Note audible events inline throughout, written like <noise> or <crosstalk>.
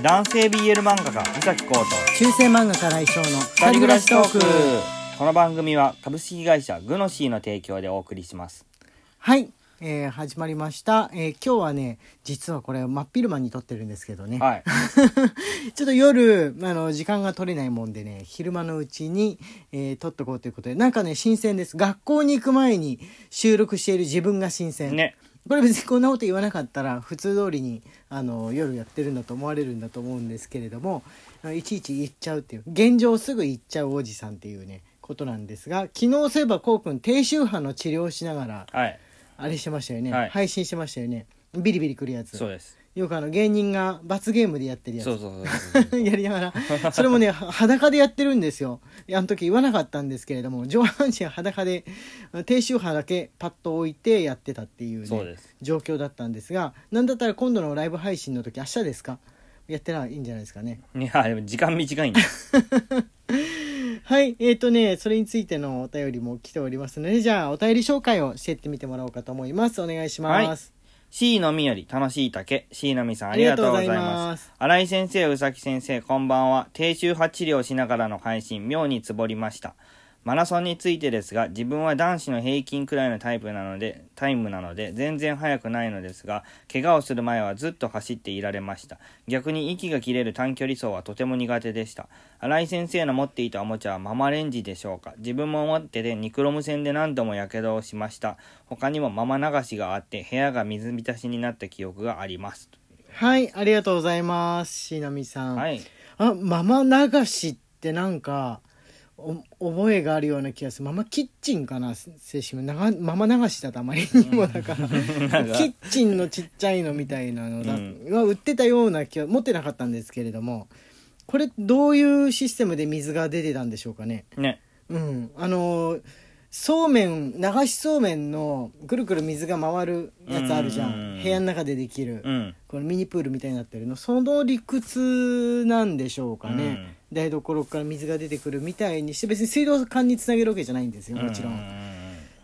男性 BL 漫画家伊崎浩と。中世漫画家来翔の二人暮らしトーク。この番組は株式会社グノシーの提供でお送りします。はい、えー始まりました、えー今日はね実はこれ真っ昼間に撮ってるんですけどね、はい。<laughs> ちょっと夜あの時間が取れないもんでね昼間のうちに、えー撮っとこうということで。なんかね新鮮です。学校に行く前に収録している自分が新鮮。ねこれ別にこんなこと言わなかったら普通通りにあの夜やってるんだと思われるんだと思うんですけれどもいちいち言っちゃうっていう現状すぐ言っちゃうおじさんっていうねことなんですが昨日そういえばこうくん低周波の治療をしながらはい。あれしてましたよね、はい。配信してましたよね。ビリビリくるやつ。そうですよくあの芸人が罰ゲームでやってるやつ。そうそうそうそう <laughs> やりながら。それもねは裸でやってるんですよ。あの時言わなかったんですけれども上半身裸で低周波だけパッと置いてやってたっていう,、ね、状況だったんですがなんだったら今度のライブ配信の時明日ですか？やってらいいんじゃないですかね。いやでも時間短いんだ <laughs> はいえーとねそれについてのお便りも来ておりますのでじゃあお便り紹介をしていってみてもらおうかと思います。お願いします、C のみより楽しい竹。C のみさんありがとうございます。新井先生宇崎先生こんばんは。低周波治療しながらの配信妙につぼりましたマラソンについてですが自分は男子の平均くらいのタイプなのでタイムなので全然速くないのですが怪我をする前はずっと走っていられました。逆に息が切れる短距離走はとても苦手でした。新井先生の持っていたおもちゃはママレンジでしょうか。自分も持っててニクロム線で何度もやけどをしました。他にもママ流しがあって部屋が水浸しになった記憶があります。はいありがとうございます。しなみさん、はい。あママ流しってなんかお覚えがあるような気がする。ママキッチンかな正式名ママ流しだとあまりにもだから。キッチンのちっちゃいのみたいなのだ、うん。は売ってたような気は持ってなかったんですけれどもこれどういうシステムで水が出てたんでしょうかね。ね。うん。あのそうめん流しそうめんのくるくる水が回るやつあるじゃうん。ん部屋の中でできる、うん。このミニプールみたいになってるの。その理屈なんでしょうかね、台所から水が出てくるみたいにして別に水道管につなげるわけじゃないんですよもちろん、う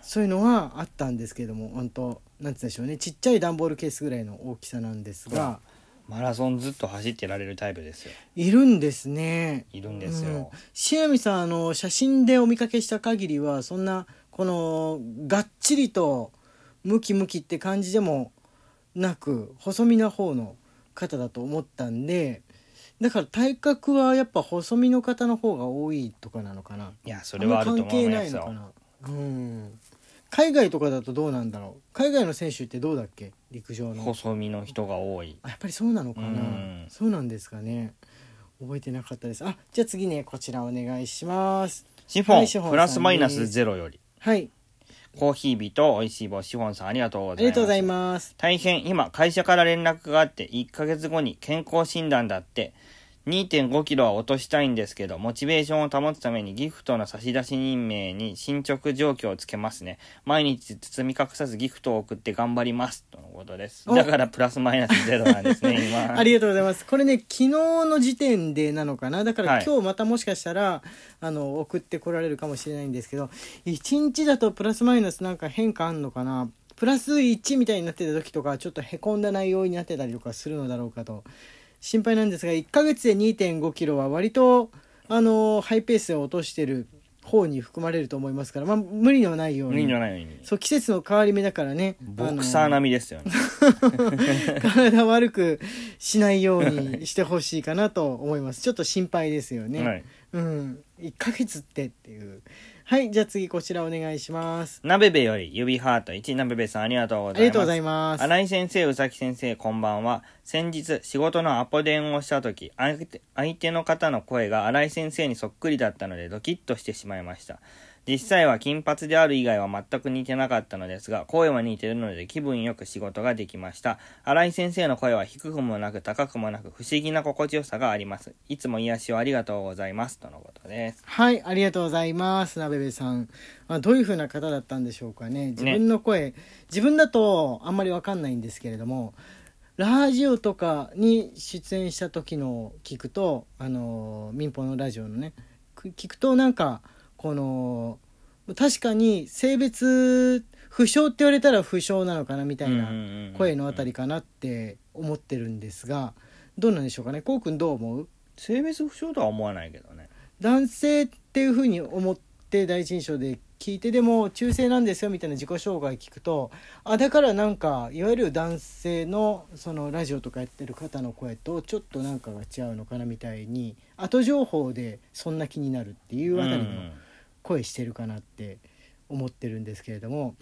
そういうのはあったんですけども本当なんつうんでしょうね。ちっちゃい段ボールケースぐらいの大きさなんですが。マラソンずっと走ってられるタイプですよ。いるんですね。いるんですよ、塩見さんあの写真でお見かけした限りはそんなこのがっちりとムキムキって感じでもなく細身な方の方だと思ったんでだから体格はやっぱ細身の方の方が多いとかなのかな。いやそれはあると思関係ないのかな。うん。海外とかだとどうなんだろう。海外の選手ってどうだっけ？陸上の。細身の人が多い。あやっぱりそうなのかな、うん。そうなんですかね。覚えてなかったです。あじゃあ次ねこちらお願いします。シフォン、はいシフォンさんプラスマイナスゼロより。はいコーヒー日と美味しい棒シフォンさんありがとうございます。りがとうございます大変今会社から連絡があって1ヶ月後に健康診断だって2.5キロは落としたいんですけどモチベーションを保つためにギフトの差出人名に進捗状況をつけますね。毎日包み隠さずギフトを送って頑張ります。とのことです。お。だからプラスマイナスゼロなんですね <laughs> 今。ありがとうございます。これね昨日の時点でなのかな。だからはい。今日またもしかしたら、あの送ってこられるかもしれないんですけど1日だとプラスマイナスなんか変化あんのかな。プラス1みたいになってた時とかちょっとへこんだ内容になってたりとかするのだろうかと心配なんですが1ヶ月で2 5キロは割とあのハイペースで落としてる方に含まれると思いますから、まあ、無理のないように。無理のないように。そう季節の変わり目だからね。ボクサー並みですよね。<laughs> 体悪くしないようにしてほしいかなと思います。ちょっと心配ですよね、はい。うん。1ヶ月ってっていうはいじゃあ次こちらお願いしますなべべより指ハート1なべべさんありがとうございますありがとうございます新井先生、宇崎先生、こんばんは。先日、仕事のアポ電をしたとき、相手相手の方の声が新井先生にそっくりだったので、ドキッとしてしまいました。実際は金髪である以外は全く似てなかったのですが、声は似てるので気分よく仕事ができました。新井先生の声は低くもなく高くもなく不思議な心地よさがあります。いつも癒しをありがとうございます。とのことです。はいありがとうございますなべべさんあどういう風な方だったんでしょうかね自分の声、自分だとあんまりわかんないんですけれどもラジオとかに出演した時のを聞くとあの民放のラジオのねく聞くとなんかこの確かに性別不詳って言われたら不詳なのかなみたいな声のあたりかなって思ってるんですがどうなんでしょうかね？こうくんどう思う？性別不詳とは思わないけどね。男性っていうふうに思って第一印象で聞いてでも中性なんですよみたいな自己紹介聞くとあだからなんかいわゆる男性のそのラジオとかやってる方の声とちょっとなんかが違うのかなみたいに後情報でそんな気になるっていうあたりの声してるかなって思ってるんですけれども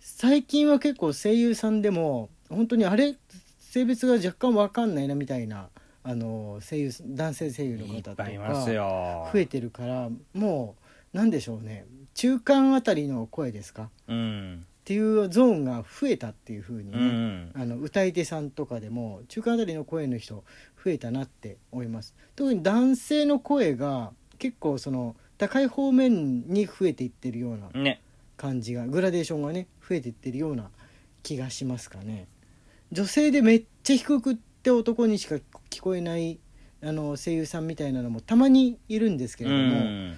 最近は結構声優さんでも本当にあれ性別が若干わかんないなみたいなあの声優男性声優の方とか増えてるからもう何でしょうね中間あたりの声ですか、うん、っていうゾーンが増えたっていうふうにね、うん、あの歌い手さんとかでも中間あたりの声の人増えたなって思います。特に男性の声が結構その高い方面に増えていってるような感じが、ね、グラデーションがね増えていってるような気がしますかね。女性でめっちゃ低くって男にしか聞こえないあの声優さんみたいなのもたまにいるんですけれども、うん。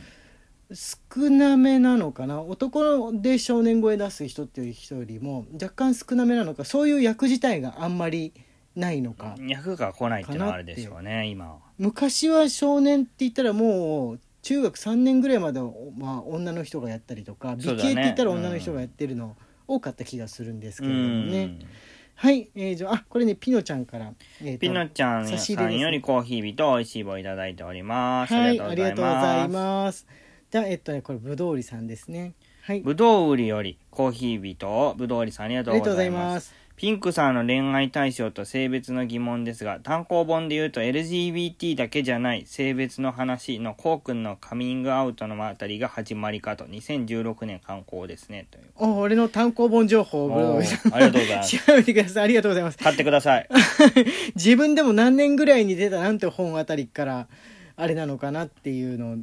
少なめなのかな。男で少年声出す人っていう人よりも若干少なめなのかそういう役自体があんまりないのか。役が来ないっていうのはあるでしょうね今昔は少年って言ったらもう中学3年ぐらいまでは、まあ、女の人がやったりとか美形って言ったら女の人がやってるの多かった気がするんですけれどもね。はい、えー、じゃあこれねピノちゃんから、えー、ピノちゃんさんよりコーヒー日と美味しい棒いただいております。はい、ありがとうございます。じゃあえっとねこれぶどう売りさんですね。はい。ぶどう売りよりコーヒー人ぶどう売りさんありがとうございますピンクさんの恋愛対象と性別の疑問ですが、単行本で言うと LGBT だけじゃない性別の話のこうくんのカミングアウトのあたりが始まりかと、2016年刊行ですね。というお、俺の単行本情報を <laughs> ありがとうございます。調べてください。ありがとうございます。買ってください。<laughs> 自分でも何年ぐらいに出たなんて本あたりからあれなのかなっていうのを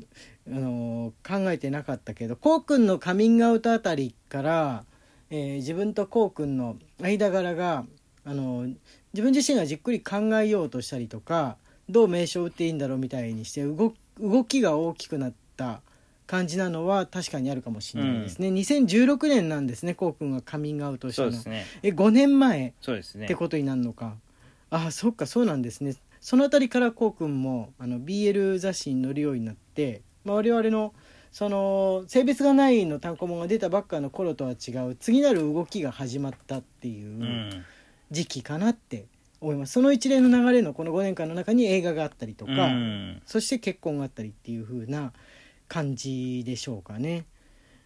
あの考えてなかったけどこうくんのカミングアウトあたりから、えー、自分とこうくんの間柄があの自分自身がじっくり考えようとしたりとかどう名称を打っていいんだろうみたいにして動動きが大きくなった感じなのは確かにあるかもしれないですね、うん、2016年なんですねこうくんがカミングアウトしたの、ね、え5年前ってことになるのか、ああそっかそうなんですね。その辺りからこうくんもあの BL 雑誌に載るようになってまあ、我々のその性別がないの単行本が出たばっかの頃とは違う次なる動きが始まったっていう時期かなって思います、その一連の流れのこの5年間の中に映画があったりとか、うん、そして結婚があったりっていう風な感じでしょうかね。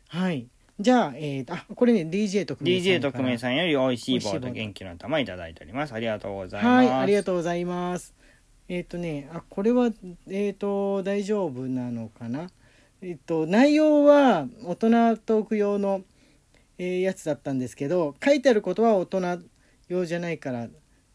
はい。じゃあ、えー、あこれね DJ 特命さん DJ 特命さんよりおいしい棒と元気の玉いただいております。ありがとうございます。はいありがとうございます。えっ、ー、とねあこれはえっ、ー、と大丈夫なのかな？えっ、と内容は大人トーク用の、えー、やつだったんですけど書いてあることは大人用じゃないから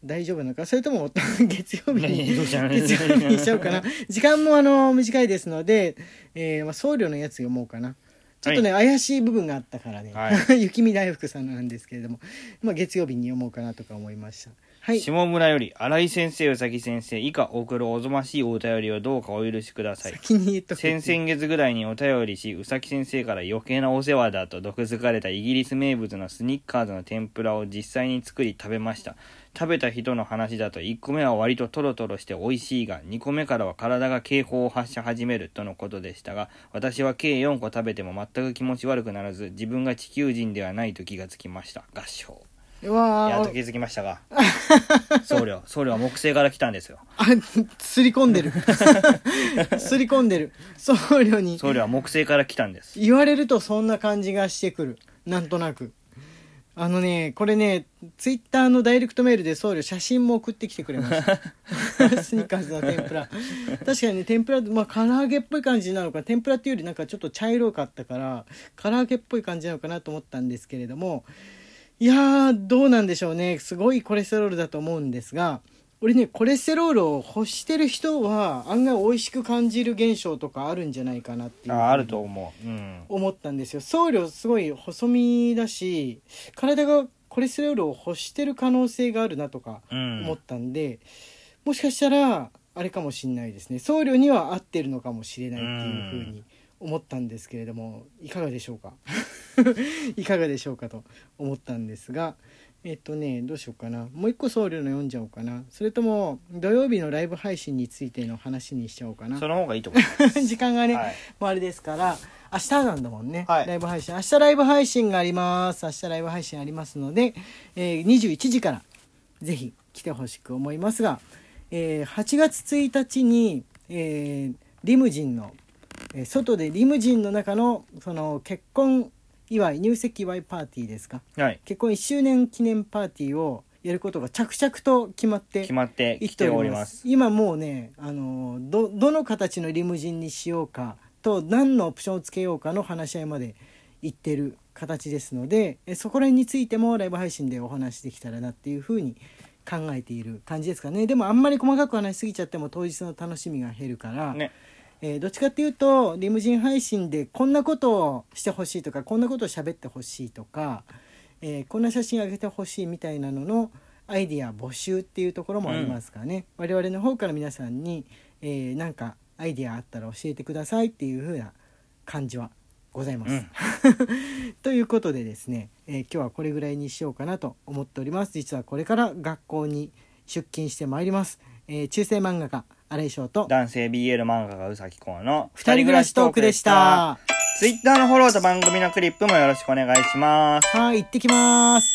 大丈夫なのかそれとも月曜日に月曜日にしちゃうかな。時間もあの短いですので、えーまあ、僧侶のやつ読もうかな。ちょっとね、はい、怪しい部分があったからね、はい、<laughs> 雪見大福さんなんですけれども、まあ、月曜日に読もうかなとか思いましたはい、下村より新井先生宇崎先生以下送るおぞましいお便りをどうかお許しください。先に言っと先々月ぐらいにお便りし宇崎先生から余計なお世話だと毒づかれたイギリス名物のスニッカーズの天ぷらを実際に作り食べました。食べた人の話だと1個目は割とトロトロして美味しいが2個目からは体が警報を発し始めるとのことでしたが私は計4個食べても全く気持ち悪くならず自分が地球人ではないと気がつきました。合唱やっと気づきましたが。僧侶。僧侶は木星から来たんですよ。<laughs> あすり込んでる。<laughs> すり込んでる。僧侶に。僧侶は木星から来たんです。言われるとそんな感じがしてくる。なんとなく。あのねこれねツイッターのダイレクトメールで僧侶写真も送ってきてくれました。<laughs> スニッカーズの天ぷら。確かにね天ぷらまあ唐揚げっぽい感じなのか。天ぷらっていうよりなんかちょっと茶色かったから唐揚げっぽい感じなのかなと思ったんですけれどもいやー、どうなんでしょうね。すごいコレステロールだと思うんですが、俺ね、コレステロールを欲してる人は案外美味しく感じる現象とかあるんじゃないかなっていうああると思う、うん、思ったんですよ。僧侶すごい細身だし体がコレステロールを欲してる可能性があるなとか思ったんで、うん、もしかしたらあれかもしんないですね。僧侶には合ってるのかもしれないっていうふうに思ったんですけれどもいかがでしょうか？<laughs> いかがでしょうかと思ったんですが、ええっとねどうしようかな。もう一個僧侶の読んじゃおうかな。それとも土曜日のライブ配信についての話にしちゃおうかな。その方がいいと思います。<laughs> 時間がね、はい。もうあれですから明日なんだもんね、はい。ライブ配信。明日ライブ配信があります。明日ライブ配信ありますので、えー21時からぜひ来てほしく思いますが、えー8月1日に、えーリムジンの、えー外でリムジンの中のその結婚祝い入籍祝いパーティーですか？はい。結婚1周年記念パーティーをやることが着々と決まって決まって生きております。今もうねあのどどの形のリムジンにしようかと何のオプションをつけようかの話し合いまでいってる形ですのでえそこら辺についてもライブ配信でお話できたらなっていうふうに考えている感じですかねでもあんまり細かく話しすぎちゃっても当日の楽しみが減るから、ね。えーどっちかっていうとリムジン配信でこんなことをしてほしいとかこんなことを喋ってほしいとか、えーこんな写真あげてほしいみたいなののアイディア募集っていうところもありますかね、我々の方から皆さんに、えーなんかアイディアあったら教えてくださいっていう風な感じはございます。うん。<laughs> ということでですね、えー今日はこれぐらいにしようかなと思っております。実はこれから学校に出勤してまいります、えー中世漫画家新井翔と男性 BL 漫画家うさきこうの二人暮らしトークでし。た。ツイッターのフォローと番組のクリップもよろしくお願いします。はい、行ってきます。